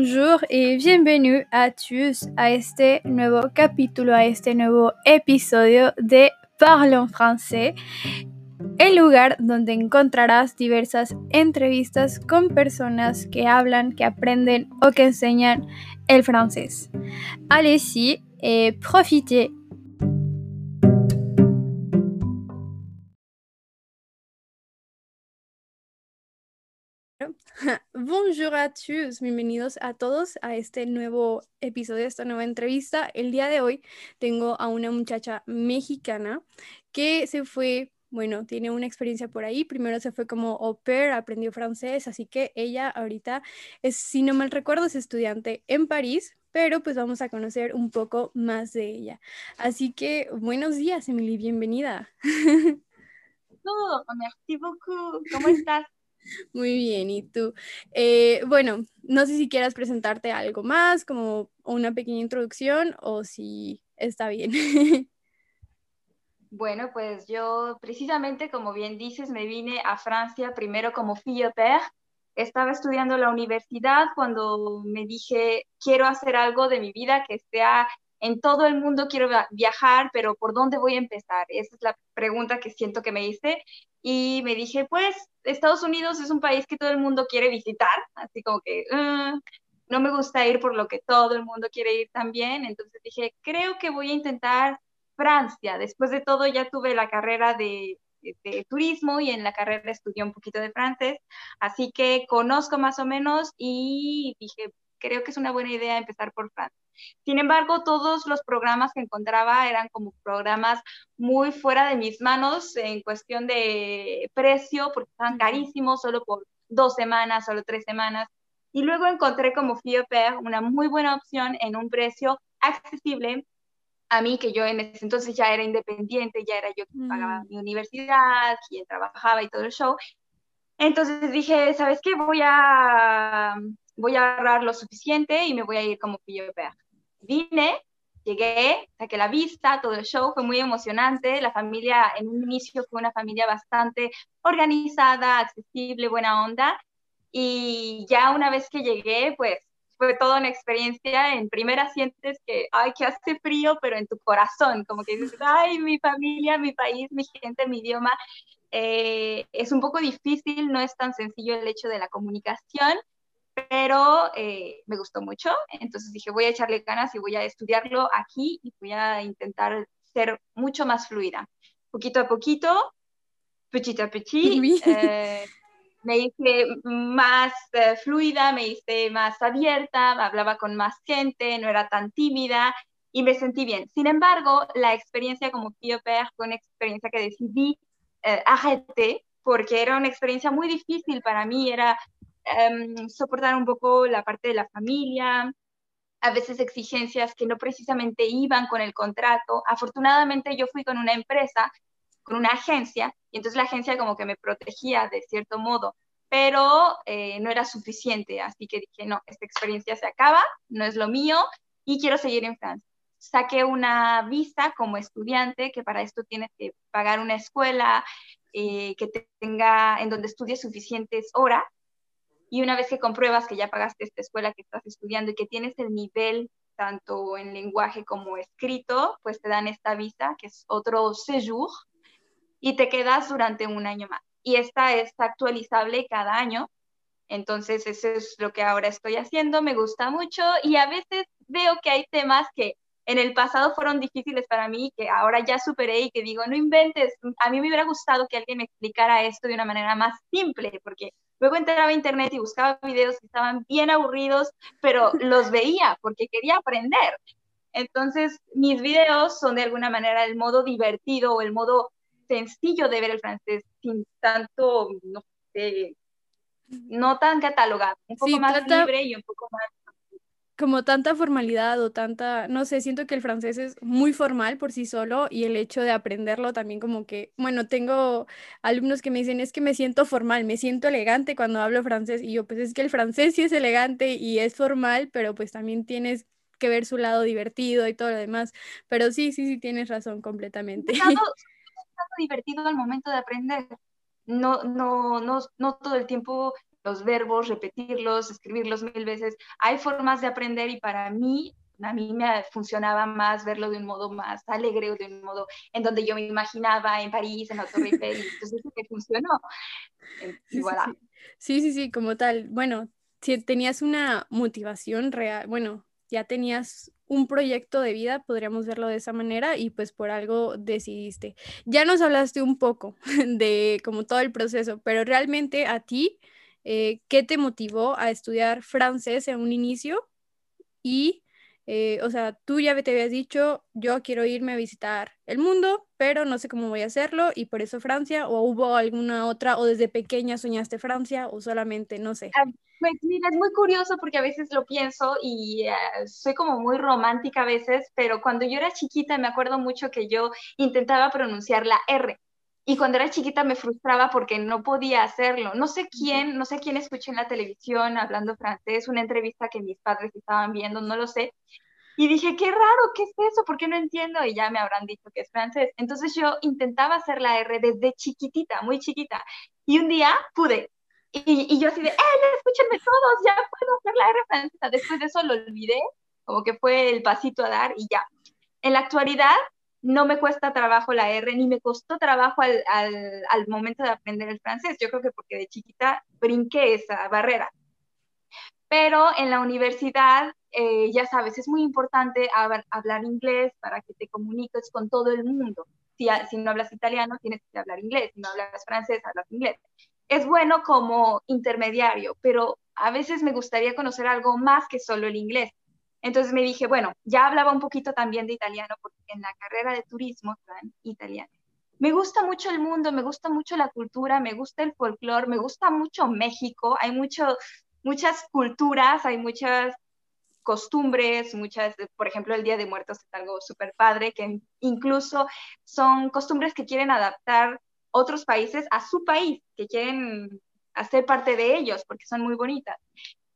Bonjour y bienvenue a tous a este nuevo capítulo, a este nuevo episodio de Parlons français, el lugar donde encontrarás diversas entrevistas con personas que hablan, que aprenden o que enseñan el francés. Allez-y et profitez Bonjour a tous, bienvenidos a todos a este nuevo episodio, esta nueva entrevista. El día de hoy tengo a una muchacha mexicana que se fue, bueno, tiene una experiencia por ahí. Primero se fue como au pair, aprendió francés, así que ella ahorita es, si no mal recuerdo, es estudiante en París, pero pues vamos a conocer un poco más de ella. Así que buenos días, Emily, bienvenida. Oh, merci beaucoup. ¿Cómo estás? Muy bien, ¿y tú? Eh, bueno, no sé si quieras presentarte algo más, como una pequeña introducción, o si está bien. Bueno, pues yo precisamente, como bien dices, me vine a Francia primero como fille père. Estaba estudiando la universidad cuando me dije, quiero hacer algo de mi vida que sea en todo el mundo, quiero viajar, pero ¿por dónde voy a empezar? Esa es la pregunta que siento que me hice y me dije, pues Estados Unidos es un país que todo el mundo quiere visitar, así como que mm, no me gusta ir por lo que todo el mundo quiere ir también, entonces dije, creo que voy a intentar Francia. Después de todo ya tuve la carrera de, de turismo y en la carrera estudié un poquito de francés, así que conozco más o menos y dije, creo que es una buena idea empezar por Francia. Sin embargo, todos los programas que encontraba eran como programas muy fuera de mis manos en cuestión de precio, porque estaban carísimos, solo por dos semanas, solo tres semanas. Y luego encontré como FIOPER una muy buena opción en un precio accesible a mí, que yo en ese entonces ya era independiente, ya era yo quien pagaba mm. mi universidad, quien trabajaba y todo el show. Entonces dije, ¿sabes qué? Voy a, voy a ahorrar lo suficiente y me voy a ir como FIOPER vine, llegué, saqué la vista, todo el show fue muy emocionante. La familia en un inicio fue una familia bastante organizada, accesible, buena onda. Y ya una vez que llegué, pues fue toda una experiencia. En primera sientes que, ay, que hace frío, pero en tu corazón, como que dices, ay, mi familia, mi país, mi gente, mi idioma. Eh, es un poco difícil, no es tan sencillo el hecho de la comunicación, pero eh, me gustó mucho, entonces dije, voy a echarle ganas y voy a estudiarlo aquí y voy a intentar ser mucho más fluida. Poquito a poquito, petit a petit, eh, me hice más eh, fluida, me hice más abierta, hablaba con más gente, no era tan tímida y me sentí bien. Sin embargo, la experiencia como Pio fue una experiencia que decidí arrêter porque era una experiencia muy difícil para mí, era Em, soportar un poco la parte de la familia, a veces exigencias que no precisamente iban con el contrato. Afortunadamente yo fui con una empresa, con una agencia, y entonces la agencia como que me protegía de cierto modo, pero eh, no era suficiente, así que dije, no, esta experiencia se acaba, no es lo mío y quiero seguir en Francia. Saqué una visa como estudiante, que para esto tienes que pagar una escuela eh, que tenga, en donde estudies suficientes horas y una vez que compruebas que ya pagaste esta escuela que estás estudiando y que tienes el nivel tanto en lenguaje como escrito, pues te dan esta visa, que es otro séjour, y te quedas durante un año más. Y esta es actualizable cada año. Entonces, eso es lo que ahora estoy haciendo, me gusta mucho y a veces veo que hay temas que en el pasado fueron difíciles para mí, que ahora ya superé y que digo, no inventes, a mí me hubiera gustado que alguien me explicara esto de una manera más simple, porque Luego entraba a internet y buscaba videos que estaban bien aburridos, pero los veía porque quería aprender. Entonces, mis videos son de alguna manera el modo divertido o el modo sencillo de ver el francés, sin tanto, no sé, no tan catalogado, un poco más libre y un poco más como tanta formalidad o tanta, no sé, siento que el francés es muy formal por sí solo y el hecho de aprenderlo también como que, bueno, tengo alumnos que me dicen, es que me siento formal, me siento elegante cuando hablo francés y yo, pues es que el francés sí es elegante y es formal, pero pues también tienes que ver su lado divertido y todo lo demás, pero sí, sí, sí, tienes razón completamente. Es tanto, divertido al momento de aprender. No, no, no, no todo el tiempo los verbos, repetirlos, escribirlos mil veces. Hay formas de aprender y para mí a mí me funcionaba más verlo de un modo más alegre o de un modo en donde yo me imaginaba en París, en la Torre Eiffel, entonces me funcionó. Sí, sí, sí, sí, como tal. Bueno, si tenías una motivación real, bueno, ya tenías un proyecto de vida, podríamos verlo de esa manera, y pues por algo decidiste. Ya nos hablaste un poco de como todo el proceso, pero realmente a ti, eh, ¿qué te motivó a estudiar francés en un inicio? Y eh, o sea, tú ya te habías dicho, yo quiero irme a visitar el mundo, pero no sé cómo voy a hacerlo y por eso Francia, o hubo alguna otra, o desde pequeña soñaste Francia, o solamente, no sé. Ah, pues mira, es muy curioso porque a veces lo pienso y eh, soy como muy romántica a veces, pero cuando yo era chiquita me acuerdo mucho que yo intentaba pronunciar la R. Y cuando era chiquita me frustraba porque no podía hacerlo. No sé quién, no sé quién escuché en la televisión hablando francés, una entrevista que mis padres estaban viendo, no lo sé. Y dije, qué raro, ¿qué es eso? ¿Por qué no entiendo? Y ya me habrán dicho que es francés. Entonces yo intentaba hacer la R desde chiquitita, muy chiquita. Y un día pude. Y, yo así de, ¡eh, escúchenme todos! Ya puedo hacer la R francesa. Después de eso lo olvidé, como que fue el pasito a dar y ya. En la actualidad no me cuesta trabajo la R, ni me costó trabajo al, al, al momento de aprender el francés. Yo creo que porque de chiquita brinqué esa barrera pero en la universidad, eh, ya sabes, es muy importante hablar inglés para que te comuniques con todo el mundo. Si, si, no hablas italiano, tienes que hablar inglés. Si no hablas francés, hablas inglés. Es bueno como intermediario, pero a veces me gustaría conocer algo más que solo el inglés. Entonces me dije, bueno, ya hablaba un poquito también de italiano, porque en la carrera de turismo están italiano. Me gusta mucho el mundo, me gusta mucho la cultura, me gusta el folclore, me gusta mucho México, hay mucho, muchas culturas, hay muchas costumbres, muchas, por ejemplo, el Día de Muertos es algo súper padre, que incluso son costumbres que quieren adaptar otros países a su país, que quieren hacer parte de ellos porque son muy bonitas.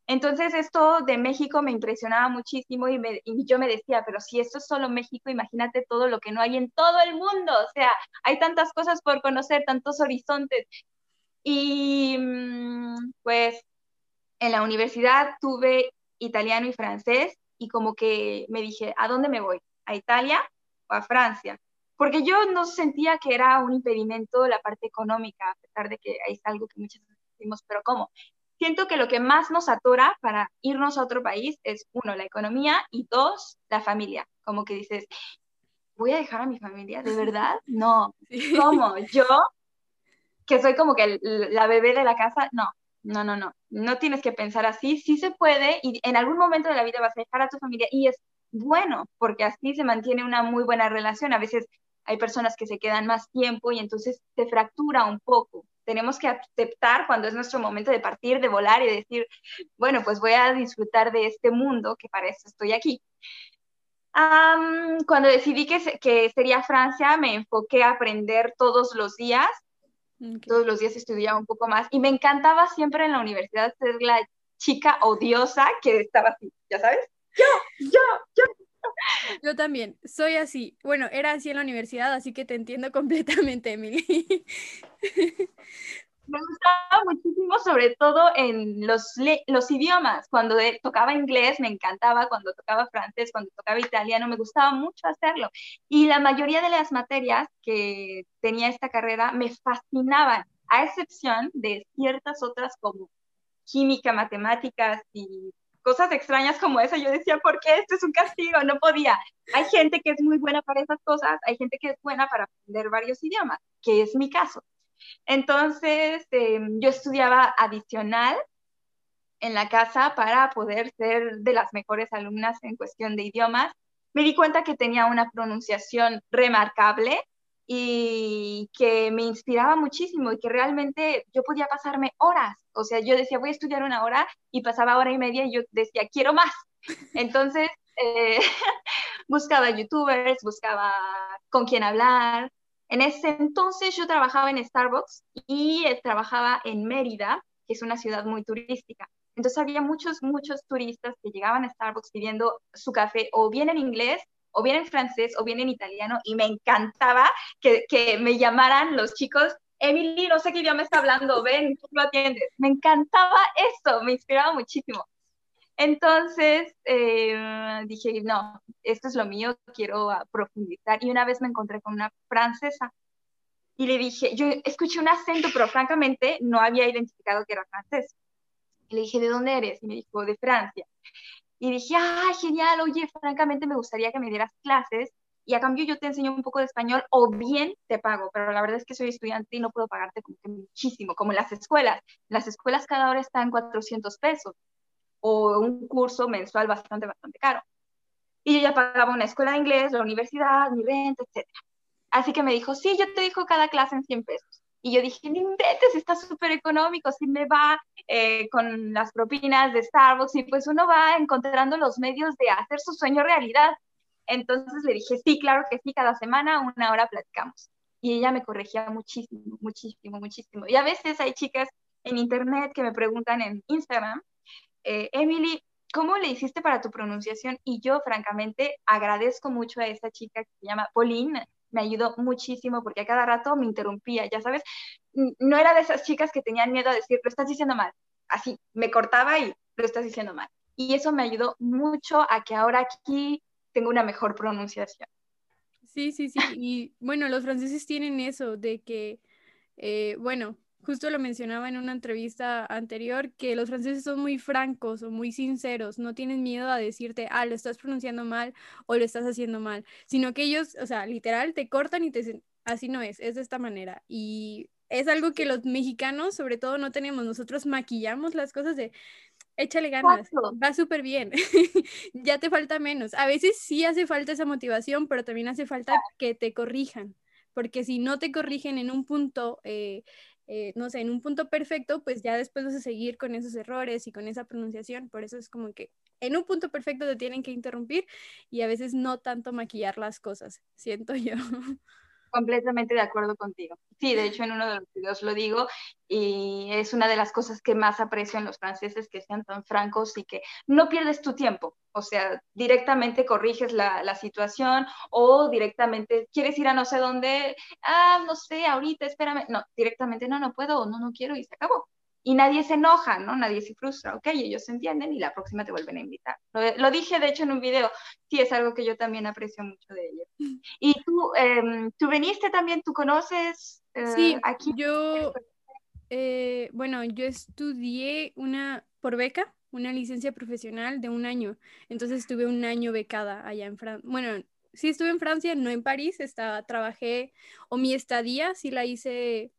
Entonces esto de México me impresionaba muchísimo y, y, yo me decía, pero si esto es solo México, imagínate todo lo que no hay en todo el mundo. O sea, hay tantas cosas por conocer, tantos horizontes. Y mm, pues en la universidad tuve italiano y francés y como que me dije, ¿a dónde me voy? ¿A Italia o a Francia? Porque yo no sentía que era un impedimento la parte económica, a pesar de que es algo que muchas veces decimos, pero ¿cómo? Siento que lo que más nos atora para irnos a otro país es, uno, la economía y dos, la familia. Como que dices, ¿voy a dejar a mi familia? ¿De verdad? No. ¿Cómo? Yo, que soy como que la bebé de la casa, no, no, no, no, no tienes que pensar así, sí se puede y en algún momento de la vida vas a dejar a tu familia y es bueno porque así se mantiene una muy buena relación. A veces hay personas que se quedan más tiempo y entonces se fractura un poco. Tenemos que aceptar cuando es nuestro momento de partir, de volar y decir, bueno, pues voy a disfrutar de este mundo que para eso estoy aquí. cuando decidí que, que sería Francia, me enfoqué a aprender todos los días todos los días estudiaba un poco más y me encantaba siempre en la universidad ser la chica odiosa que estaba así, ¿ya sabes? Yo, yo, yo. Yo también, soy así. Bueno, era así en la universidad, así que te entiendo completamente, Emily. me gustaba muchísimo, sobre todo en los, los idiomas. Cuando tocaba inglés me encantaba, cuando tocaba francés, cuando tocaba italiano, me gustaba mucho hacerlo. Y la mayoría de las materias que tenía esta carrera me fascinaban, a excepción de ciertas otras como química, matemáticas y cosas extrañas como esa. Yo decía, ¿por qué esto es un castigo? No podía. Hay gente que es muy buena para esas cosas, hay gente que es buena para aprender varios idiomas, que es mi caso. Entonces, em, yo estudiaba adicional en la casa para poder ser de las mejores alumnas en cuestión de idiomas. Me di cuenta que tenía una pronunciación remarcable y que me inspiraba muchísimo y que realmente yo podía pasarme horas. O sea, yo decía, voy a estudiar una hora y pasaba hora y media y yo decía, quiero más. Entonces, eh, buscaba youtubers, buscaba con quién hablar, en ese entonces yo trabajaba en Starbucks y eh, trabajaba en Mérida, que es una ciudad muy turística. Entonces había muchos, muchos turistas que llegaban a Starbucks pidiendo su café o bien en inglés, o bien en francés, o bien en italiano, y me encantaba que, me llamaran los chicos Emily, no sé qué idioma está hablando, ven, tú lo atiendes. Me encantaba eso, me inspiraba muchísimo. Entonces eh, dije, no, esto es lo mío, quiero profundizar. Y una vez me encontré con una francesa y le dije, yo escuché un acento, pero francamente no había identificado que era francés. Y le dije, ¿de dónde eres? Y me dijo, de Francia. Y dije, ah, genial, oye, francamente me gustaría que me dieras clases y a cambio yo te enseño un poco de español o bien te pago, pero la verdad es que soy estudiante y no puedo pagarte como que muchísimo, como en las escuelas. Las escuelas cada hora están en 400 pesos o un curso mensual bastante, bastante caro. Y yo ya pagaba una escuela de inglés, la universidad, mi renta, etc. Así que me dijo, sí, yo te dejo cada clase en 100 pesos. Y yo dije, ni inventes, está súper económico, sí me va eh, con las propinas de Starbucks y pues uno va encontrando los medios de hacer su sueño realidad. Entonces le dije, sí, claro que sí, cada semana una hora platicamos. Y ella me corregía muchísimo, muchísimo, muchísimo. Y a veces hay chicas en internet que me preguntan en Instagram, eh, Emily, ¿cómo le hiciste para tu pronunciación? Y yo, francamente, agradezco mucho a esa chica que se llama Pauline, me ayudó muchísimo porque a cada rato me interrumpía, ya sabes, no era de esas chicas que tenían miedo a decir, lo estás diciendo mal, así, me cortaba y lo estás diciendo mal. Y eso me ayudó mucho a que ahora aquí tengo una mejor pronunciación. Sí, sí, sí. Y bueno, los franceses tienen eso de que, eh, bueno, justo lo mencionaba en una entrevista anterior, que los franceses son muy francos o muy sinceros, no tienen miedo a decirte, ah, lo estás pronunciando mal o lo estás haciendo mal, sino que ellos, o sea, literal, te cortan y te dicen, así no es, es de esta manera. Y es algo que los mexicanos, sobre todo, no tenemos. Nosotros maquillamos las cosas de, échale ganas, va súper bien, ya te falta menos. A veces sí hace falta esa motivación, pero también hace falta que te corrijan, porque si no te corrigen en un punto, eh, eh, no sé, en un punto perfecto, pues ya después vas a seguir con esos errores y con esa pronunciación. Por eso es como que en un punto perfecto te tienen que interrumpir y a veces no tanto maquillar las cosas, siento yo. Completamente de acuerdo contigo. Sí, de hecho en uno de los videos lo digo y es una de las cosas que más aprecio en los franceses, que sean tan francos y que no pierdes tu tiempo. O sea, directamente corriges la, la situación o directamente quieres ir a no sé dónde, ah, no sé, ahorita, espérame. No, directamente no, no puedo, no, no quiero y se acabó y nadie se enoja, ¿no? Nadie se frustra, ok, ellos se entienden y la próxima te vuelven a invitar. Lo, dije, de hecho, en un video, sí, es algo que yo también aprecio mucho de ellos. Y tú, em, tú viniste también, tú conoces eh, sí, aquí. Yo, eh, bueno, yo estudié una, por beca, una licencia profesional de un año, entonces estuve un año becada allá en Francia, bueno, sí estuve en Francia, no en París, estaba, trabajé, o mi estadía sí la hice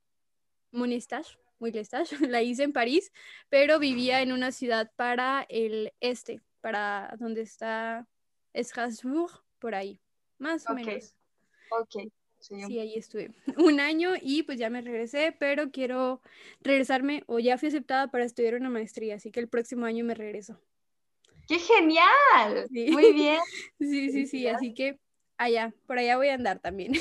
Monestage, muy lestage, la hice en París, pero vivía en una ciudad para el este, para donde está Strasbourg, por ahí, más o menos. Ok. Sí. sí, ahí estuve un año y pues ya me regresé, pero quiero regresarme o ya fui aceptada para estudiar una maestría, así que el próximo año me regreso. ¡Qué genial! Muy bien. sí, sí, sí, así que allá, por allá voy a andar también.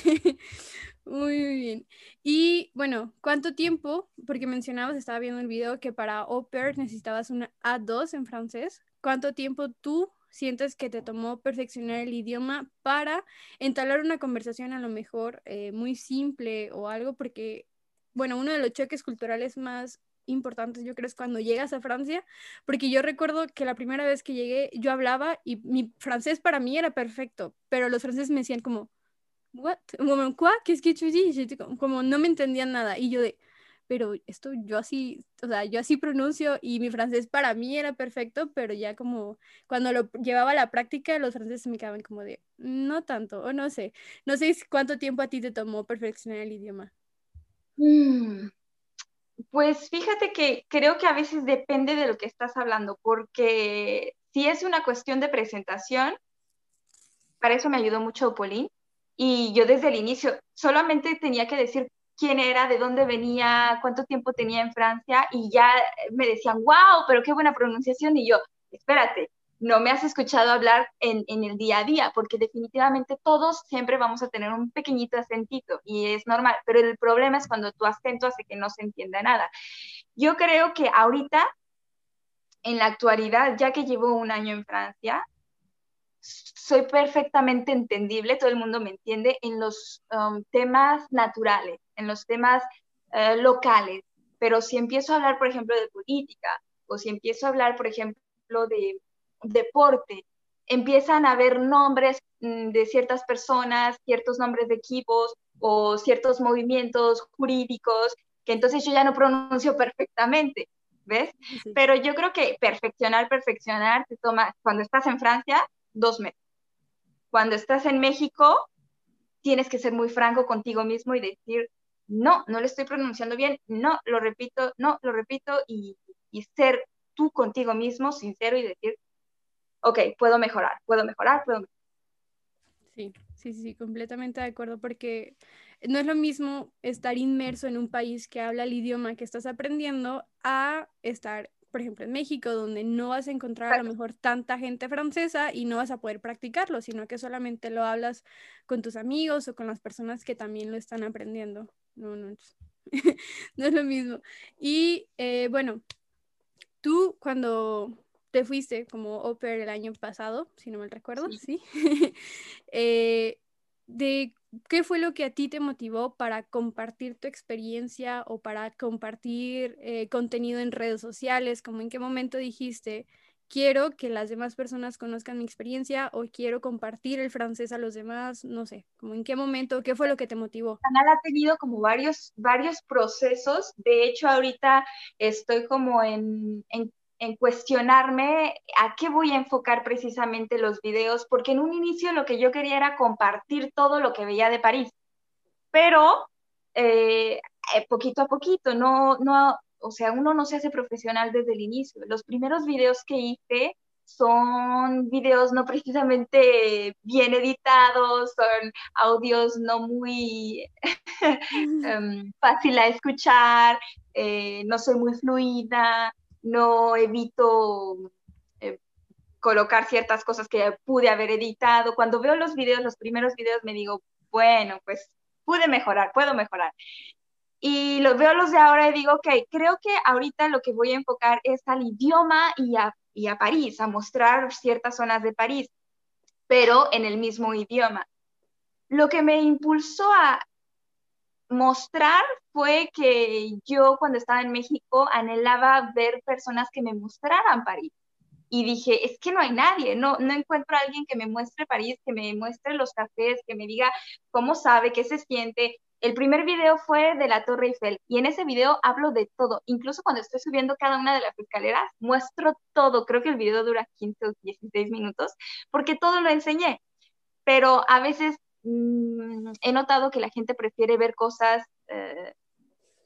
Muy, bien. Y bueno, ¿cuánto tiempo? Porque mencionabas, estaba viendo el video que para au pair necesitabas una A2 en francés. ¿Cuánto tiempo tú sientes que te tomó perfeccionar el idioma para entablar una conversación a lo mejor eh, muy simple o algo? Porque, bueno, uno de los choques culturales más importantes yo creo es cuando llegas a Francia, porque yo recuerdo que la primera vez que llegué yo hablaba y mi francés para mí era perfecto, pero los franceses me decían como, what? ¿Cuá? ¿Qué es que tú dices? Como no me entendían nada. Y yo de, pero esto yo así, o sea, yo así pronuncio y mi francés para mí era perfecto, pero ya como cuando lo llevaba a la práctica, los franceses me quedaban como de, no tanto, o no sé. No sé cuánto tiempo a ti te tomó perfeccionar el idioma. Mm, pues fíjate que creo que a veces depende de lo que estás hablando, porque si es una cuestión de presentación, para eso me ayudó mucho Pauline, y yo desde el inicio solamente tenía que decir quién era, de dónde venía, cuánto tiempo tenía en Francia y ya me decían, wow, pero qué buena pronunciación. Y yo, espérate, no me has escuchado hablar en, en, el día a día, porque definitivamente todos siempre vamos a tener un pequeñito acentito y es normal, pero el problema es cuando tu acento hace que no se entienda nada. Yo creo que ahorita, en la actualidad, ya que llevo un año en Francia, soy perfectamente entendible, todo el mundo me entiende en los um, temas naturales, en los temas eh, locales, pero si empiezo a hablar, por ejemplo, de política, o si empiezo a hablar, por ejemplo, de deporte, empiezan a haber nombres mm, de ciertas personas, ciertos nombres de equipos o ciertos movimientos jurídicos que entonces yo ya no pronuncio perfectamente, ¿ves? Pero yo creo que perfeccionar, perfeccionar te toma, cuando estás en Francia, dos meses. Cuando estás en México, tienes que ser muy franco contigo mismo y decir, no, no lo estoy pronunciando bien, no, lo repito, no, lo repito y, y ser tú contigo mismo, sincero y decir, ok, puedo mejorar, puedo mejorar, puedo mejorar. Sí, sí, sí, completamente de acuerdo, porque no es lo mismo estar inmerso en un país que habla el idioma que estás aprendiendo a estar, por ejemplo, en México, donde no vas a encontrar a lo mejor tanta gente francesa y no vas a poder practicarlo, sino que solamente lo hablas con tus amigos o con las personas que también lo están aprendiendo. No, no, no es lo mismo. Y eh, bueno, tú cuando te fuiste como au pair el año pasado, si no me recuerdo, ¿sí? Eh, de qué fue lo que a ti te motivó para compartir tu experiencia o para compartir eh, contenido en redes sociales, como en qué momento dijiste, quiero que las demás personas conozcan mi experiencia o quiero compartir el francés a los demás, no sé, como en qué momento, qué fue lo que te motivó. canal ha tenido como varios, varios procesos, de hecho ahorita estoy como en, en en cuestionarme a qué voy a enfocar precisamente los videos, porque en un inicio lo que yo quería era compartir todo lo que veía de París, pero eh, eh, poquito a poquito, no, no, o sea, uno no se hace profesional desde el inicio. Los primeros videos que hice son videos no precisamente bien editados, son audios no muy um, fácil a escuchar, eh, no soy muy fluida, no evito eh, colocar ciertas cosas que pude haber editado. Cuando veo los videos, los primeros videos, me digo, bueno, pues pude mejorar, puedo mejorar. Y los veo los de ahora y digo, ok, creo que ahorita lo que voy a enfocar es al idioma y a, y a París, a mostrar ciertas zonas de París, pero en el mismo idioma. Lo que me impulsó a mostrar fue que yo cuando estaba en México anhelaba ver personas que me mostraran París. Y dije, es que no hay nadie, no, no encuentro a alguien que me muestre París, que me muestre los cafés, que me diga cómo sabe, qué se siente. El primer video fue de la Torre Eiffel y en ese video hablo de todo. Incluso cuando estoy subiendo cada una de las escaleras, muestro todo. Creo que el video dura 15 o 16 minutos porque todo lo enseñé. Pero a veces Mm, he notado que la gente prefiere ver cosas eh,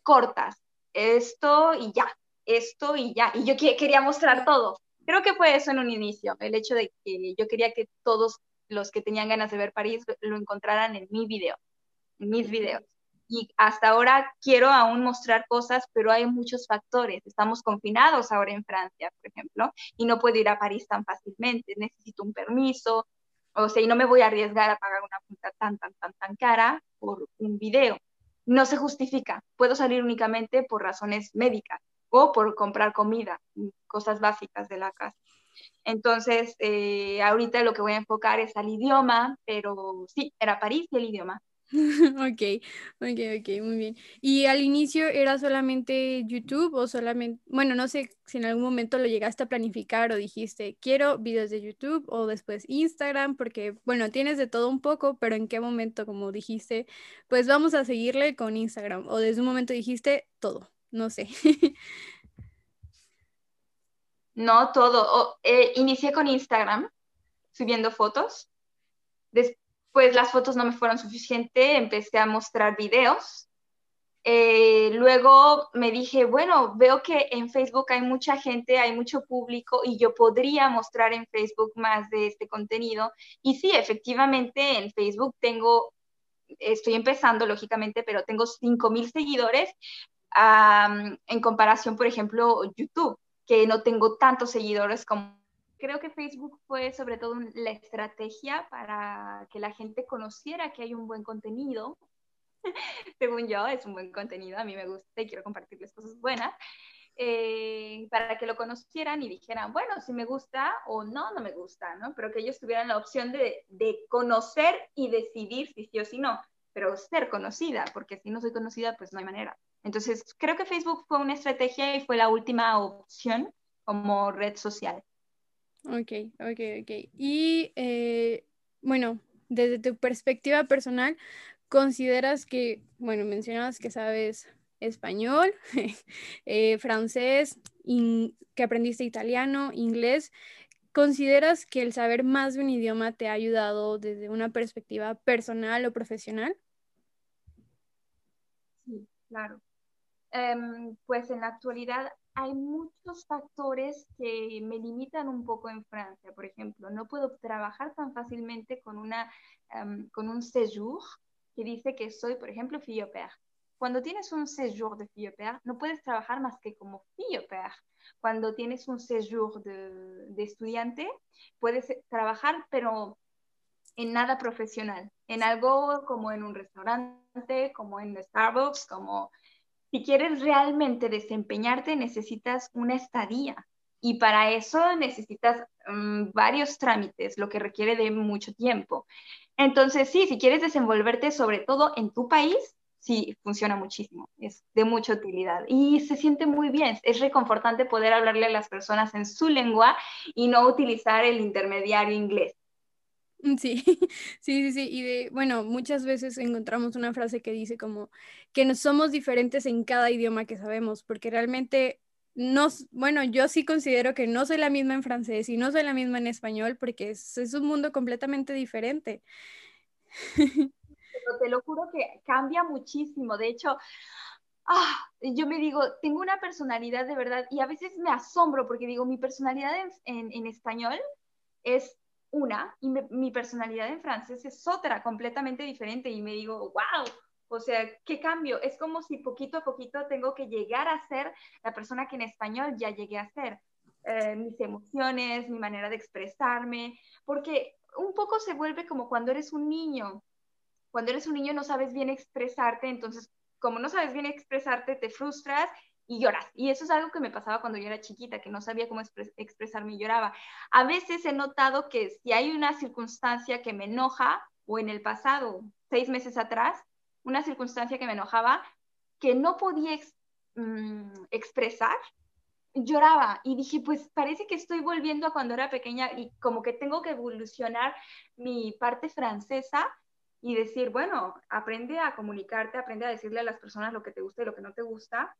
cortas, esto y ya, esto y ya, y yo quería mostrar todo. Creo que fue eso en un inicio, el hecho de que yo quería que todos los que tenían ganas de ver París lo encontraran en mi video, en mis videos. Y hasta ahora quiero aún mostrar cosas, pero hay muchos factores. Estamos confinados ahora en Francia, por ejemplo, y no puedo ir a París tan fácilmente. Necesito un permiso, o sea, y no me voy a arriesgar a pagar una multa tan, tan, tan, tan cara por un video. No se justifica. Puedo salir únicamente por razones médicas o por comprar comida, cosas básicas de la casa. Entonces, eh, ahorita lo que voy a enfocar es al idioma, pero sí, era París y el idioma. Ok, ok, ok, muy bien. ¿Y al inicio era solamente YouTube o solamente, bueno, no sé si en algún momento lo llegaste a planificar o dijiste, quiero videos de YouTube o después Instagram, porque, bueno, tienes de todo un poco, pero en qué momento, como dijiste, pues vamos a seguirle con Instagram o desde un momento dijiste todo, no sé. No, todo. Eh, inicié con Instagram, subiendo fotos. Después pues las fotos no me fueron suficientes, empecé a mostrar videos. Eh, luego me dije, bueno, veo que en Facebook hay mucha gente, hay mucho público y yo podría mostrar en Facebook más de este contenido. Y sí, efectivamente, en Facebook tengo, estoy empezando lógicamente, pero tengo 5.000 seguidores en comparación, por ejemplo, YouTube, que no tengo tantos seguidores como creo que Facebook fue sobre todo la estrategia para que la gente conociera que hay un buen contenido. Según yo, es un buen contenido, a mí me gusta y quiero compartirles cosas buenas. Eh, para que lo conocieran y dijeran, bueno, si me gusta o no, no me gusta, ¿no? Pero que ellos tuvieran la opción de, de conocer y decidir si sí o si no, pero ser conocida, porque si no soy conocida, pues no hay manera. Entonces, creo que Facebook fue una estrategia y fue la última opción como red social. Ok, ok, ok. Y eh, bueno, desde tu perspectiva personal, ¿consideras que, bueno, mencionabas que sabes español, eh, francés, que aprendiste italiano, inglés? ¿Consideras que el saber más de un idioma te ha ayudado desde una perspectiva personal o profesional? Sí, claro. Em, pues en la actualidad hay muchos factores que me limitan un poco en Francia. Por ejemplo, no puedo trabajar tan fácilmente con, una, um, con un séjour que dice que soy, por ejemplo, fille au père. Cuando tienes un séjour de fille au père, no puedes trabajar más que como fille au père. Cuando tienes un séjour de, de estudiante, puedes trabajar, pero en nada profesional, en algo como en un restaurante, como en Starbucks, como si quieres realmente desempeñarte, necesitas una estadía y para eso necesitas mm, varios trámites, lo que requiere de mucho tiempo. Entonces, sí, si quieres desenvolverte sobre todo en tu país, sí, funciona muchísimo, es de mucha utilidad y se siente muy bien, es reconfortante poder hablarle a las personas en su lengua y no utilizar el intermediario inglés. Sí, sí, sí, sí. Y de, bueno, muchas veces encontramos una frase que dice como que no somos diferentes en cada idioma que sabemos, porque realmente no, bueno, yo sí considero que no soy la misma en francés y no soy la misma en español, porque es, un mundo completamente diferente. Pero te lo juro que cambia muchísimo. De hecho, ah, yo me digo, tengo una personalidad de verdad y a veces me asombro porque digo, mi personalidad en, en español es una y mi personalidad en francés es otra, completamente diferente y me digo, wow, o sea, ¿qué cambio? Es como si poquito a poquito tengo que llegar a ser la persona que en español ya llegué a ser. Eh, mis emociones, mi manera de expresarme, porque un poco se vuelve como cuando eres un niño. Cuando eres un niño no sabes bien expresarte, entonces como no sabes bien expresarte, te frustras y lloras. Y eso es algo que me pasaba cuando yo era chiquita, que no sabía cómo expresarme y lloraba. A veces he notado que si hay una circunstancia que me enoja, o en el pasado, seis meses atrás, una circunstancia que me enojaba, que no podía mm, expresar, lloraba y dije, pues parece que estoy volviendo a cuando era pequeña y como que tengo que evolucionar mi parte francesa y decir, bueno, aprende a comunicarte, aprende a decirle a las personas lo que te gusta y lo que no te gusta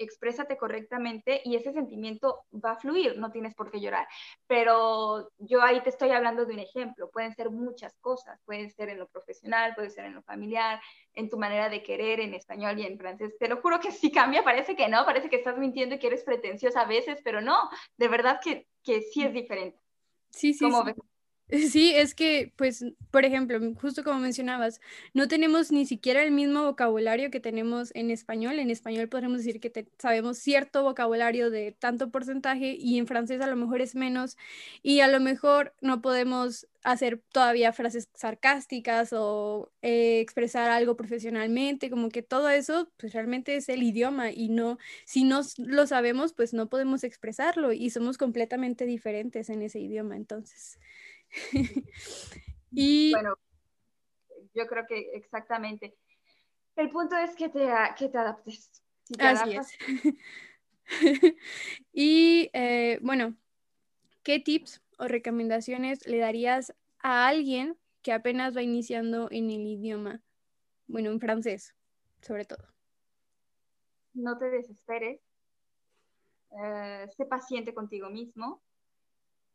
exprésate correctamente y ese sentimiento va a fluir, no tienes por qué llorar. Pero yo ahí te estoy hablando de un ejemplo, pueden ser muchas cosas, pueden ser en lo profesional, puede ser en lo familiar, en tu manera de querer en español y en francés. Te lo juro que sí cambia, parece que no, parece que estás mintiendo y que eres pretenciosa a veces, pero no, de verdad que, que sí es diferente. Sí, sí. sí. Sí, es que, pues, por ejemplo, justo como mencionabas, no tenemos ni siquiera el mismo vocabulario que tenemos en español. En español podemos decir que sabemos cierto vocabulario de tanto porcentaje y en francés a lo mejor es menos y a lo mejor no podemos hacer todavía frases sarcásticas o eh, expresar algo profesionalmente, como que todo eso, pues realmente es el idioma y no, si no lo sabemos, pues no podemos expresarlo y somos completamente diferentes en ese idioma, entonces. y... Bueno, yo creo que exactamente. El punto es que te, que te adaptes. Así es. y eh, bueno, ¿qué tips o recomendaciones le darías a alguien que apenas va iniciando en el idioma? Bueno, en francés, sobre todo. No te desesperes. Eh, sé paciente contigo mismo.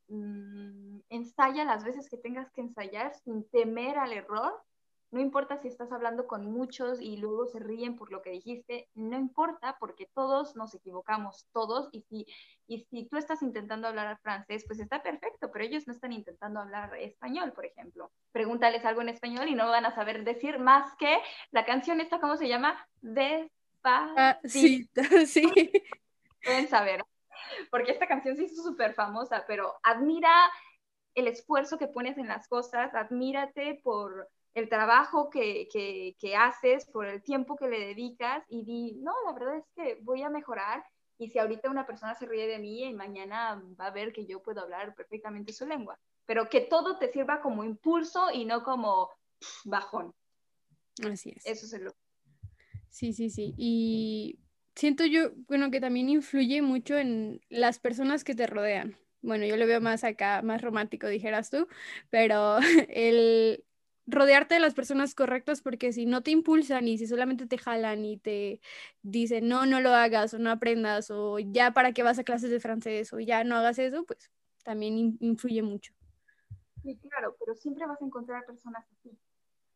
Mm, ensaya las veces que tengas que ensayar sin temer al error. No importa si estás hablando con muchos y luego se ríen por lo que dijiste, no importa porque todos nos equivocamos, todos, y si, y si tú estás intentando hablar francés, pues está perfecto, pero ellos no están intentando hablar español, por ejemplo. Pregúntales algo en español y no van a saber decir más que la canción esta, ¿cómo se llama? Despacito. Ah, sí, sí. Pueden saber porque esta canción se hizo súper famosa, pero admira el esfuerzo que pones en las cosas, admírate por el trabajo que, que, haces, por el tiempo que le dedicas y di, no, la verdad es que voy a mejorar y si ahorita una persona se ríe de mí y mañana va a ver que yo puedo hablar perfectamente su lengua, pero que todo te sirva como impulso y no como bajón. Así es. Eso es lo Sí, sí, sí. Y siento yo, bueno, que también influye mucho en las personas que te rodean. Bueno, yo lo veo más acá, más romántico, dijeras tú, pero el rodearte de las personas correctas porque si no te impulsan y si solamente te jalan y te dicen no, no lo hagas o no aprendas o ya para qué vas a clases de francés o ya no hagas eso, pues también influye mucho. Sí, claro, pero siempre vas a encontrar personas así,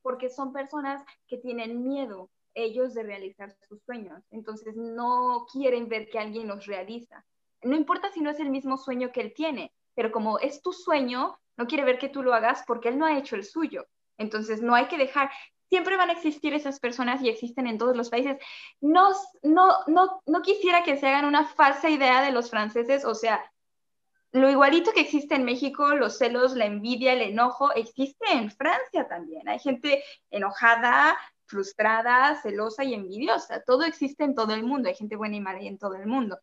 porque son personas que tienen miedo ellos de realizar sus sueños, entonces no quieren ver que alguien los realiza. No importa si no es el mismo sueño que él tiene, pero como es tu sueño, no quiere ver que tú lo hagas porque él no ha hecho el suyo. Entonces, no hay que dejar, siempre van a existir esas personas y existen en todos los países. No, no, no, no quisiera que se hagan una falsa idea de los franceses, o sea, lo igualito que existe en México, los celos, la envidia, el enojo, existe en Francia también. Hay gente enojada, frustrada, celosa y envidiosa. Todo existe en todo el mundo. Hay gente buena y mala en todo el mundo.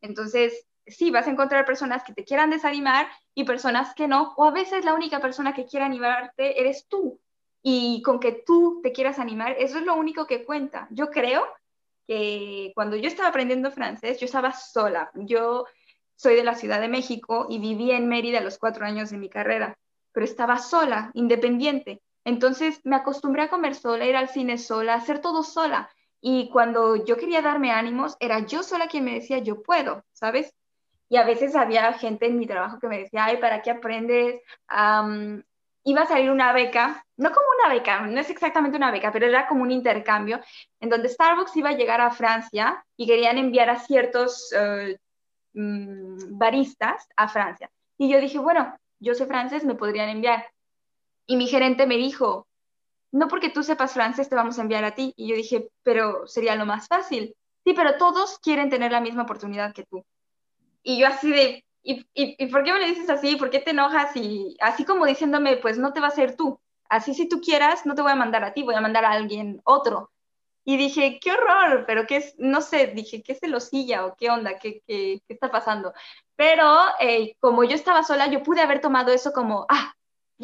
Entonces, sí, vas a encontrar personas que te quieran desanimar y personas que no, o a veces la única persona que quiere animarte eres tú. Y con que tú te quieras animar, eso es lo único que cuenta. Yo creo que cuando yo estaba aprendiendo francés, yo estaba sola. Yo soy de la Ciudad de México y viví en Mérida los cuatro años de mi carrera, pero estaba sola, independiente. Entonces me acostumbré a comer sola, ir al cine sola, hacer todo sola. Y cuando yo quería darme ánimos, era yo sola quien me decía, yo puedo, ¿sabes? y a veces había gente en mi trabajo que me decía, ay, ¿para qué aprendes? iba a salir una beca, no como una beca, no es exactamente una beca, pero era como un intercambio, en donde Starbucks iba a llegar a Francia y querían enviar a ciertos eh, mm, baristas a Francia. Y yo dije, bueno, yo sé francés, me podrían enviar. Y mi gerente me dijo, no porque tú sepas francés te vamos a enviar a ti. Y yo dije, pero sería lo más fácil. Sí, pero todos quieren tener la misma oportunidad que tú. Y yo así de, ¿y, y, por qué me le dices así? ¿Por qué te enojas? Y así como diciéndome, pues no te va a ser tú. Así si tú quieras, no te voy a mandar a ti, voy a mandar a alguien otro. Y dije, qué horror, pero qué es, no sé, dije, ¿qué celosilla o qué onda? ¿Qué, qué, qué está pasando? Pero eh, como yo estaba sola, yo pude haber tomado eso como, ah,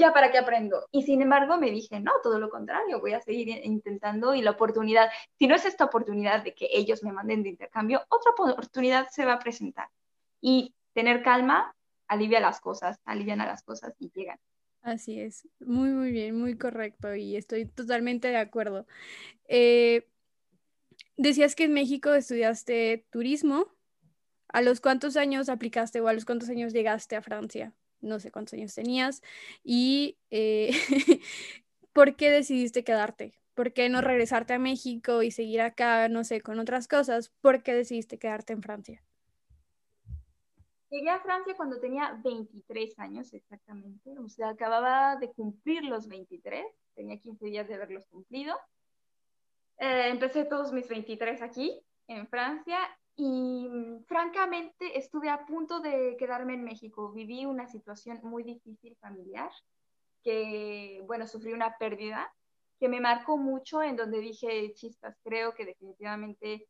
ya para qué aprendo. Y sin embargo me dije, no, todo lo contrario, voy a seguir intentando y la oportunidad, si no es esta oportunidad de que ellos me manden de intercambio, otra oportunidad se va a presentar y tener calma alivia las cosas, alivian a las cosas y llegan. Así es, muy, muy bien, muy correcto y estoy totalmente de acuerdo. Eh, decías que en México estudiaste turismo. ¿A los cuántos años aplicaste o a los cuántos años llegaste a Francia? No sé cuántos años tenías. ¿Y eh, por qué decidiste quedarte? ¿Por qué no regresarte a México y seguir acá, no sé, con otras cosas? ¿Por qué decidiste quedarte en Francia? Llegué a Francia cuando tenía 23 años exactamente, o sea, acababa de cumplir los 23, tenía 15 días de haberlos cumplido. Eh, empecé todos mis 23 aquí, en Francia, y mm, francamente estuve a punto de quedarme en México. Viví una situación muy difícil familiar, que, bueno, sufrí una pérdida que me marcó mucho, en donde dije, chispas, creo que definitivamente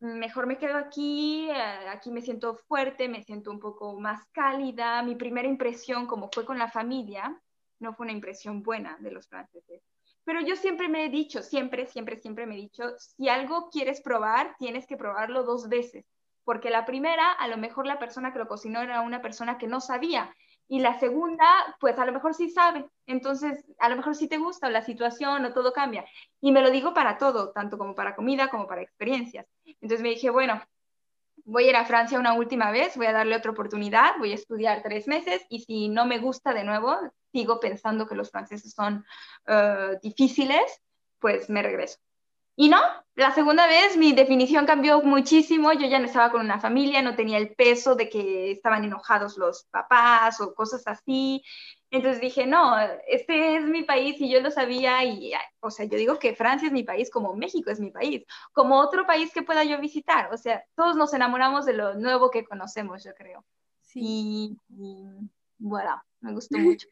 mejor me quedo aquí, eh, aquí me siento fuerte, me siento un poco más cálida. Mi primera impresión, como fue con la familia, no fue una impresión buena de los franceses. Pero yo siempre me he dicho, siempre, siempre, siempre me he dicho, si algo quieres probar, tienes que probarlo dos veces, porque la primera, a lo mejor la persona que lo cocinó era una persona que no sabía y la segunda, pues a lo mejor sí sabe, entonces a lo mejor sí te gusta o la situación o todo cambia. Y me lo digo para todo, tanto como para comida como para experiencias. Entonces me dije, bueno, voy a ir a Francia una última vez, voy a darle otra oportunidad, voy a estudiar tres meses y si no me gusta de nuevo, sigo pensando que los franceses son uh, difíciles, pues me regreso. Y no, la segunda vez mi definición cambió muchísimo, yo ya no estaba con una familia, no tenía el peso de que estaban enojados los papás o cosas así. Entonces dije, no, este es mi país y yo lo sabía y, o sea, yo digo que Francia es mi país como México es mi país, como otro país que pueda yo visitar. O sea, todos nos enamoramos de lo nuevo que conocemos, yo creo. Sí. Y, bueno, me gustó mucho.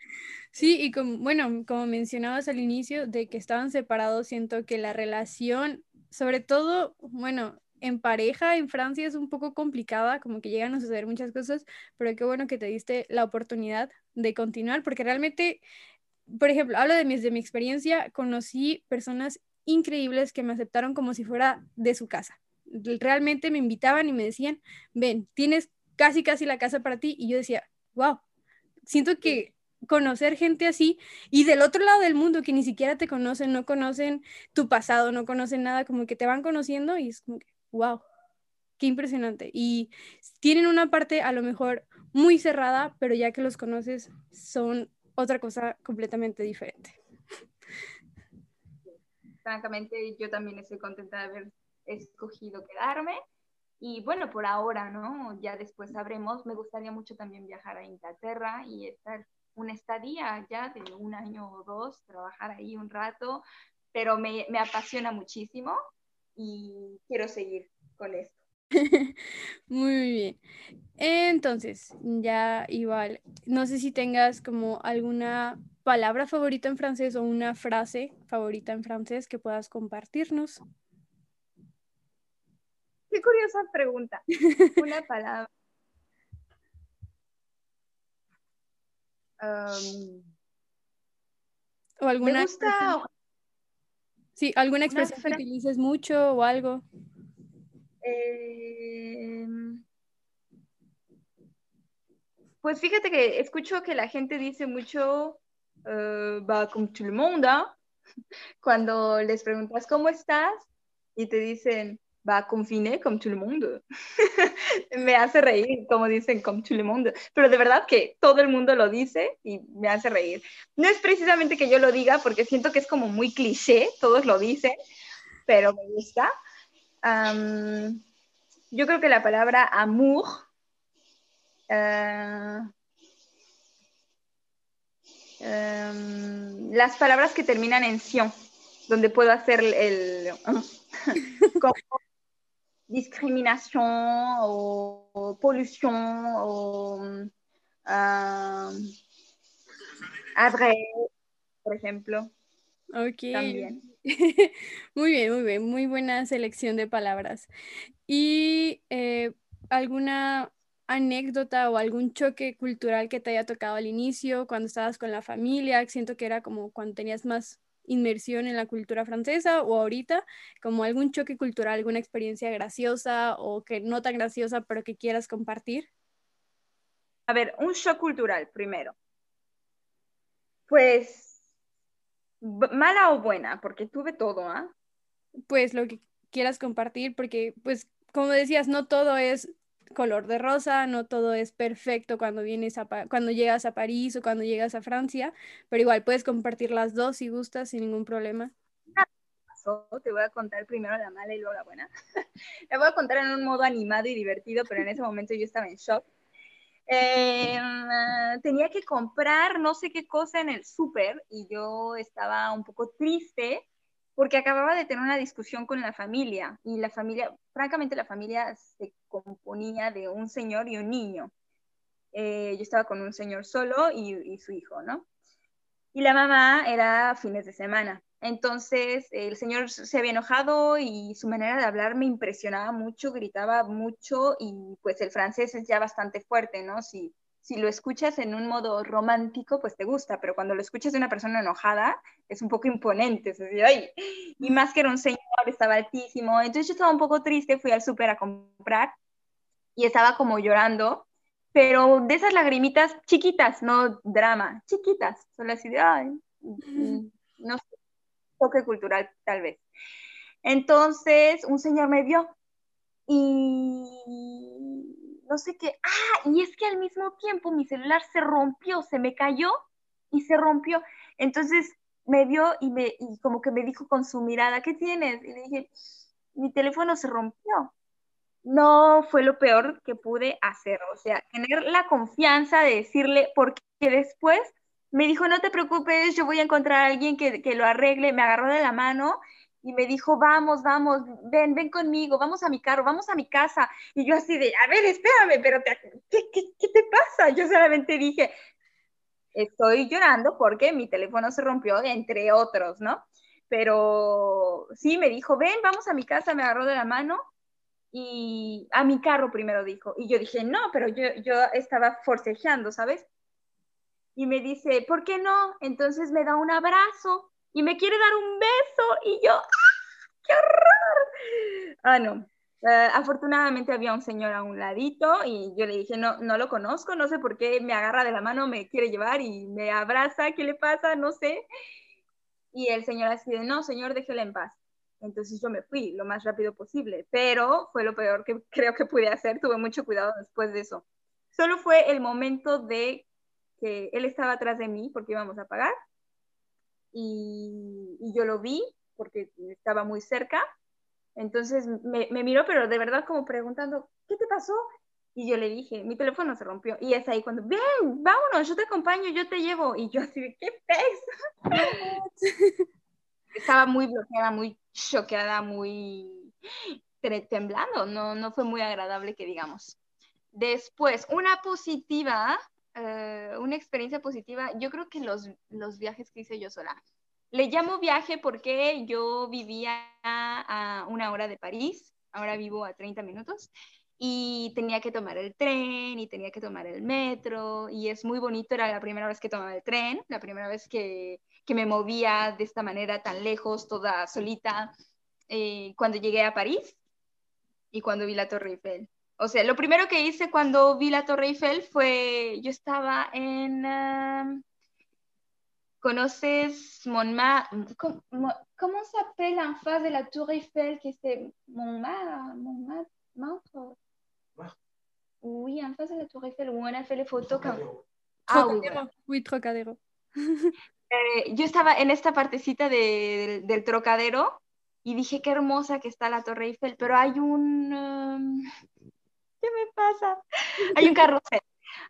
Sí, y como, bueno, como mencionabas al inicio de que estaban separados, siento que la relación, sobre todo, bueno, en pareja en Francia es un poco complicada, como que llegan a suceder muchas cosas, pero qué bueno que te diste la oportunidad de continuar, porque realmente, por ejemplo, hablo de mi, de mi experiencia, conocí personas increíbles que me aceptaron como si fuera de su casa. Realmente me invitaban y me decían, ven, tienes casi, casi la casa para ti. Y yo decía, wow, siento que conocer gente así y del otro lado del mundo que ni siquiera te conocen, no conocen tu pasado, no conocen nada, como que te van conociendo y es como que, wow, qué impresionante. Y tienen una parte a lo mejor muy cerrada, pero ya que los conoces son otra cosa completamente diferente. Francamente, yo también estoy contenta de haber escogido quedarme. Y bueno, por ahora, ¿no? Ya después sabremos. Me gustaría mucho también viajar a Inglaterra y estar una estadía ya de un año o dos, trabajar ahí un rato, pero me, me apasiona muchísimo y quiero seguir con esto. Muy bien. Entonces, ya igual, no sé si tengas como alguna palabra favorita en francés o una frase favorita en francés que puedas compartirnos. Qué curiosa pregunta. Una palabra. o alguna Expresión? Sí, alguna expresión que utilices mucho o algo. Em, pues fíjate que escucho que la gente dice mucho, uh, va como tout le monde, cuando les preguntas cómo estás y te dicen, va confiné como tout le monde. me hace reír, como dicen, como tout le monde. Pero de verdad que todo el mundo lo dice y me hace reír. No es precisamente que yo lo diga, porque siento que es como muy cliché, todos lo dicen, pero me gusta. yo creo que la palabra amour uh, las palabras que terminan en sion, donde puedo hacer el, discrimination o pollution o uh, por ejemplo. Ok. muy bien, muy bien, muy buena selección de palabras. ¿Y eh, alguna anécdota o algún choque cultural que te haya tocado al inicio, cuando estabas con la familia? Siento que era como cuando tenías más inmersión en la cultura francesa o ahorita, como algún choque cultural, alguna experiencia graciosa o que no tan graciosa, pero que quieras compartir? A ver, un shock cultural primero. Pues, mala o buena, porque tuve todo, ¿ah? Pues lo que quieras compartir, porque, pues, como decías, no todo es color de rosa, no todo es perfecto cuando vienes a cuando llegas a París o cuando llegas a Francia, pero igual puedes compartir las dos si gustas sin ningún problema. Te voy a contar primero la mala y luego la buena. la voy a contar en un modo animado y divertido, pero en ese momento yo estaba en shock. Em, tenía que comprar no sé qué cosa en el súper y yo estaba un poco triste porque acababa de tener una discusión con la familia y la familia, francamente la familia se componía de un señor y un niño. Eh, yo estaba con un señor solo y, su hijo, ¿no? Y la mamá era fines de semana. Entonces el señor se había enojado y su manera de hablar me impresionaba mucho, gritaba mucho y pues el francés es ya bastante fuerte, ¿no? Si si lo escuchas en un modo romántico, pues te gusta, pero cuando lo escuchas de una persona enojada, es un poco imponente. Es decir, ay, y más que era un señor, estaba altísimo. Entonces yo estaba un poco triste, fui al súper a comprar y estaba como llorando, pero de esas lagrimitas chiquitas, no drama, chiquitas, solo así de, ay, no sé, toque cultural tal vez. Entonces un señor me vio y no sé qué, ah, y es que al mismo tiempo mi celular se rompió, se me cayó y se rompió. Entonces me vio y, me, y como que me dijo con su mirada, ¿qué tienes? Y le dije, mi teléfono se rompió. No fue lo peor que pude hacer, o sea, tener la confianza de decirle, porque después me dijo, no te preocupes, yo voy a encontrar a alguien que, que lo arregle, me agarró de la mano y me dijo, vamos, vamos, ven, ven conmigo, vamos a mi carro, vamos a mi casa. Y yo así de, a ver, espérame, pero ¿qué, qué, qué te pasa? Yo solamente dije, estoy llorando porque mi teléfono se rompió, entre otros, ¿no? Pero sí, me dijo, ven, vamos a mi casa, me agarró de la mano y a mi carro primero dijo. Y yo dije, no, pero yo, yo estaba forcejeando, ¿sabes? Y me dice, ¿por qué no? Entonces me da un abrazo y me quiere dar un beso y yo, ¡ah! ¡qué horror! Ah, no. Eh, afortunadamente había un señor a un ladito y yo le dije, no, no lo conozco, no sé por qué me agarra de la mano, me quiere llevar y me abraza, ¿qué le pasa? No sé. Y el señor así de, no, señor, déjela en paz. Entonces yo me fui lo más rápido posible, pero fue lo peor que creo que pude hacer, tuve mucho cuidado después de eso. Solo fue el momento de que él estaba atrás de mí porque íbamos a pagar y, y yo lo vi porque estaba muy cerca. Entonces me, me, miró, pero de verdad como preguntando, ¿qué te pasó? Y yo le dije, mi teléfono se rompió. Y es ahí cuando, ven, vámonos, yo te acompaño, yo te llevo. Y yo así, ¿qué pez? Estaba muy bloqueada, muy choqueada, muy temblando. No, no fue muy agradable que digamos. Después, una positiva, uh, una experiencia positiva, yo creo que los, los viajes que hice yo sola. Le llamo viaje porque yo vivía a una hora de París, ahora vivo a 30 minutos, y tenía que tomar el tren y tenía que tomar el metro y es muy bonito, era la primera vez que tomaba el tren, la primera vez que, que me movía de esta manera tan lejos, toda solita, eh, cuando llegué a París y cuando vi la Torre Eiffel. O sea, lo primero que hice cuando vi la Torre Eiffel fue, yo estaba en... Uh, ¿Conoces Montmartre? ¿Cómo, ¿Cómo se llama en face de la Tour Eiffel que es Montmartre? Montmartre? Oui, en face de la Tour Eiffel, où on a fait les photos. Trocadero. Ah, oui, Trocadero. eh, yo estaba en esta partecita de, del, del, Trocadero y dije qué hermosa que está la Torre Eiffel, pero hay un... Um, ¿Qué me pasa? Hay un carrusel.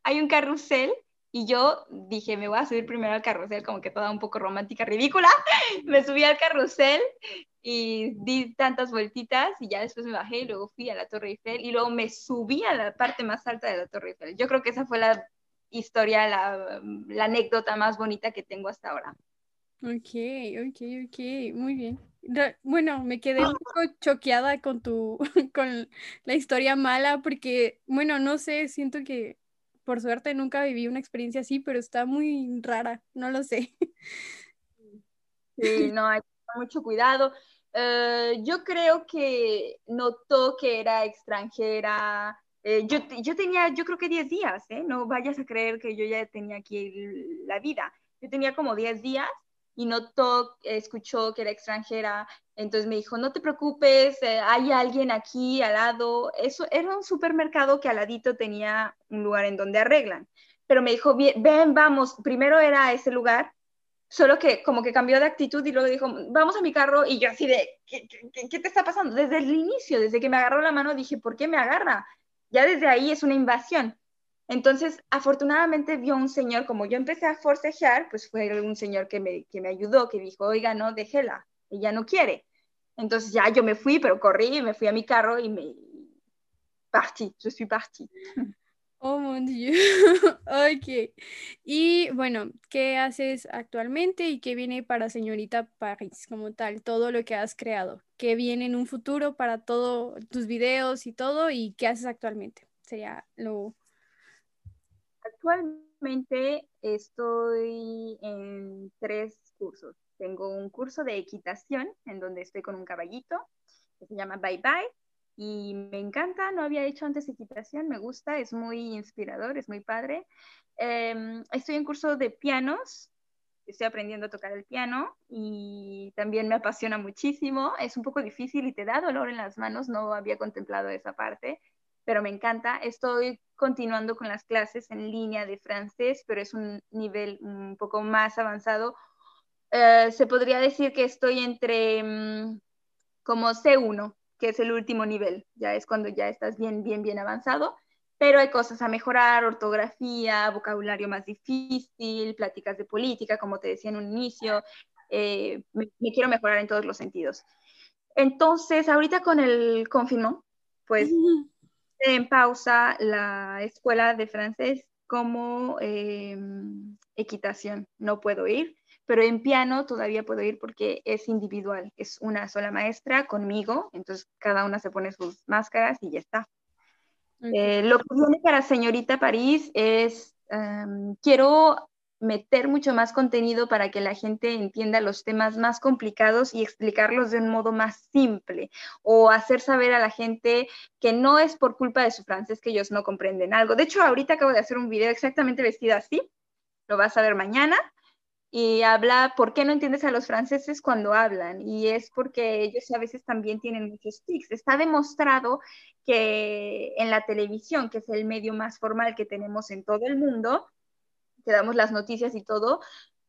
Hay un carrusel y yo dije, me voy a subir primero al carrusel, como que toda un poco romántica, ridícula. Me subí al carrusel y di tantas vueltitas y ya después me bajé y luego fui a la Torre Eiffel y luego me subí a la parte más alta de la Torre Eiffel. Yo creo que esa fue la historia, la, la anécdota más bonita que tengo hasta ahora. Ok, ok, ok, muy bien. Bueno, me quedé un poco choqueada con tu, con la historia mala porque, bueno, no sé, siento que por suerte nunca viví una experiencia así, pero está muy rara, no lo sé. Sí, no, hay mucho cuidado. Uh, yo creo que notó que era extranjera. Eh, yo, yo, tenía, yo creo que 10 días, ¿eh? No vayas a creer que yo ya tenía aquí la vida. Yo tenía como 10 días y notó, escuchó que era extranjera, entonces me dijo, no te preocupes, eh, hay alguien aquí al lado. Eso era un supermercado que al ladito tenía un lugar en donde arreglan. Pero me dijo, ven, vamos, primero era ese lugar, solo que como que cambió de actitud y luego dijo, vamos a mi carro y yo así de, ¿qué, qué, qué te está pasando? Desde el inicio, desde que me agarró la mano, dije, ¿por qué me agarra? Ya desde ahí es una invasión. Entonces, afortunadamente vio un señor, como yo empecé a forcejear, pues fue un señor que me, que me ayudó, que dijo, oiga, no, déjela, ella no quiere. Entonces ya yo me fui, pero corrí, me fui a mi carro y me partí, je suis partie. Oh, mon Dieu. ok. Y bueno, ¿qué haces actualmente y qué viene para señorita París como tal? Todo lo que has creado. ¿Qué viene en un futuro para todos tus videos y todo? ¿Y qué haces actualmente? Sería lo Actualmente estoy en tres cursos. Tengo un curso de equitación en donde estoy con un caballito que se llama Bye Bye y me encanta, no había hecho antes equitación, me gusta, es muy inspirador, es muy padre. Eh, estoy en curso de pianos, estoy aprendiendo a tocar el piano y también me apasiona muchísimo, es un poco difícil y te da dolor en las manos, no había contemplado esa parte, pero me encanta. Estoy continuando con las clases en línea de francés, pero es un nivel un poco más avanzado. Uh, se podría decir que estoy entre um, como C1, que es el último nivel, ya es cuando ya estás bien, bien, bien avanzado, pero hay cosas a mejorar, ortografía, vocabulario más difícil, pláticas de política, como te decía en un inicio, eh, me, me, quiero mejorar en todos los sentidos. Entonces, ahorita con el confirmo, pues en pausa la escuela de francés como eh, equitación. No puedo ir, pero en piano todavía puedo ir porque es individual. Es una sola maestra conmigo, entonces cada una se pone sus máscaras y ya está. Okay. Eh, lo que viene para señorita París es, um, quiero meter mucho más contenido para que la gente entienda los temas más complicados y explicarlos de un modo más simple o hacer saber a la gente que no es por culpa de su francés que ellos no comprenden algo. De hecho, ahorita acabo de hacer un video exactamente vestida así, lo vas a ver mañana, y habla por qué no entiendes a los franceses cuando hablan y es porque ellos a veces también tienen muchos tics. Está demostrado que en la televisión, que es el medio más formal que tenemos en todo el mundo, que damos las noticias y todo,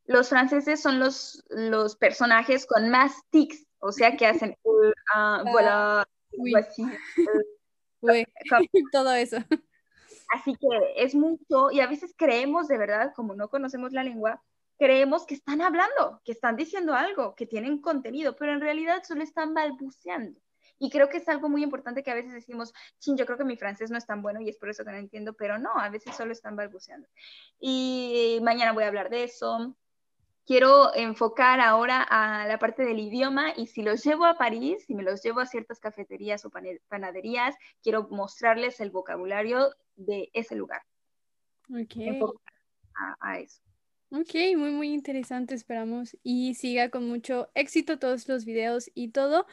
los franceses son los, los personajes con más tics, o sea que hacen uh, ah, voilà, todo eso. Así que es mucho, y a veces creemos de verdad, como no conocemos la lengua, creemos que están hablando, que están diciendo algo, que tienen contenido, pero en realidad solo están balbuceando. Y creo que es algo muy importante que a veces decimos, yo creo que mi francés no es tan bueno y es por eso que no entiendo, pero no, a veces solo están balbuceando. Y mañana voy a hablar de eso. Quiero enfocar ahora a la parte del idioma y si los llevo a París, si me los llevo a ciertas cafeterías o panaderías, quiero mostrarles el vocabulario de ese lugar. Ok. a eso. Ok, muy, muy interesante, esperamos. Y siga con mucho éxito todos los videos y todo.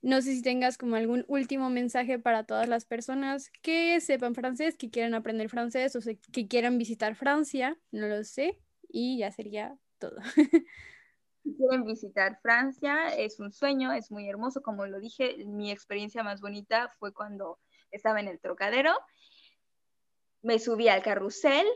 No sé si tengas como algún último mensaje para todas las personas que sepan francés, que quieran aprender francés o que quieran visitar Francia, no lo sé. Y ya sería todo. quieren visitar Francia, es un sueño, es muy hermoso. Como lo dije, mi experiencia más bonita fue cuando estaba en el trocadero. Me subí al carrusel,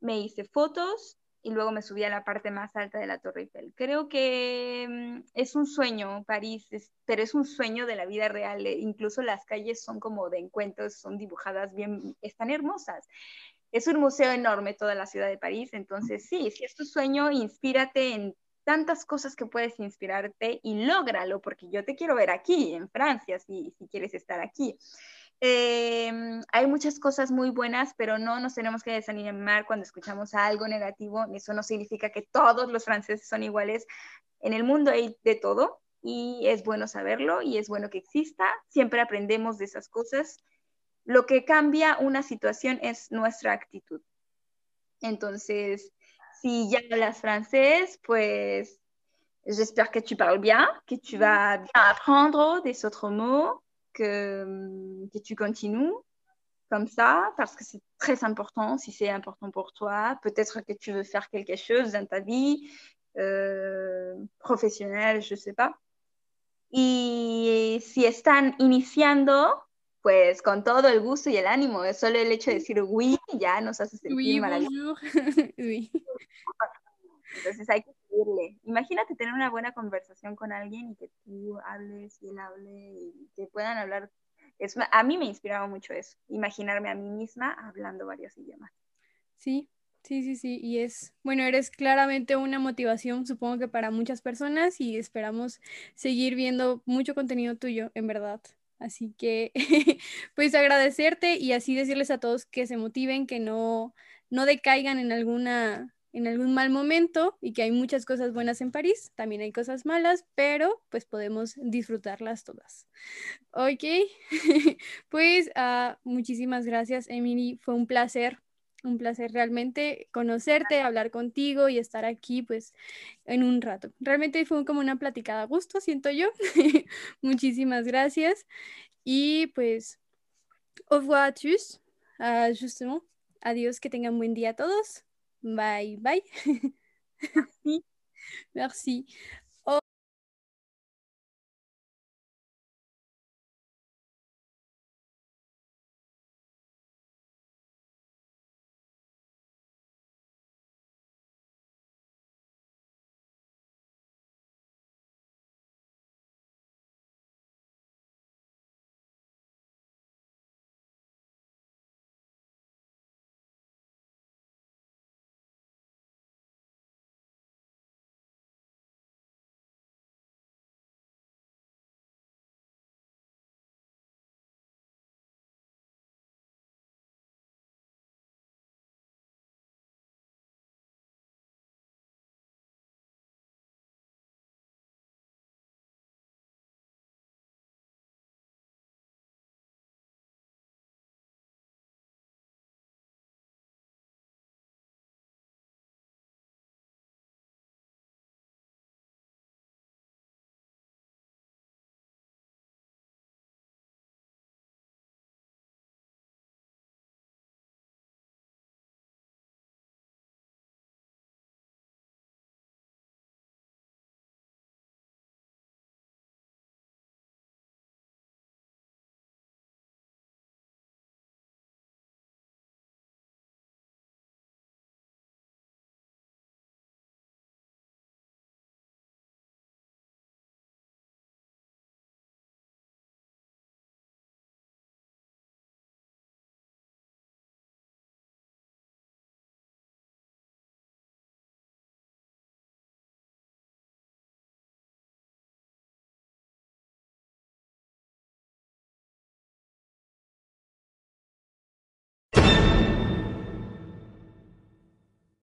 me hice fotos, y luego me subí a la parte más alta de la Torre Eiffel. Creo que mm, es un sueño París, pero es un sueño de la vida real. Eh, incluso las calles son como de encuentros, son dibujadas bien, están hermosas. Es un museo enorme toda la ciudad de París, entonces sí, si es tu sueño, inspírate en tantas cosas que puedes inspirarte y lógralo, porque yo te quiero ver aquí, en Francia, si, si quieres estar aquí. Em, hay muchas cosas muy buenas, pero no nos tenemos que desanimar cuando escuchamos algo negativo. Eso no significa que todos los franceses son iguales. En el mundo hay de todo y es bueno saberlo y es bueno que exista. Siempre aprendemos de esas cosas. Lo que cambia una situación es nuestra actitud. Entonces, si ya hablas francés, pues j'espère que tu parles bien, que tu vas bien apprendre des autres mots que, que tu continues comme ça, parce que c'est très important, si c'est important pour toi. Peut-être que tu veux faire quelque chose dans ta vie euh, professionnelle, je ne sais pas. Y si están iniciando, pues con todo el gusto y el ánimo, solo el hecho de decir oui ya nos hace sentir oui, maravilloso. oui. Entonces hay que seguirle. Imagínate tener una buena conversación con alguien y que tú hables y él hable y que puedan hablar. Es, a mí me inspiraba mucho eso, imaginarme a mí misma hablando varios idiomas. Sí, sí, sí, sí. Y es, bueno, eres claramente una motivación, supongo que para muchas personas y esperamos seguir viendo mucho contenido tuyo, en verdad. Así que, pues agradecerte y así decirles a todos que se motiven, que no, no decaigan en alguna en algún mal momento y que hay muchas cosas buenas en París, también hay cosas malas, pero pues podemos disfrutarlas todas. Ok, pues uh, muchísimas gracias Emily, fue un placer, un placer realmente conocerte, hablar contigo y estar aquí pues en un rato. Realmente fue como una platicada a gusto, siento yo. muchísimas gracias y pues au revoir à tous, uh, justement. Adiós, que tengan buen día a todos. Bye bye. Merci.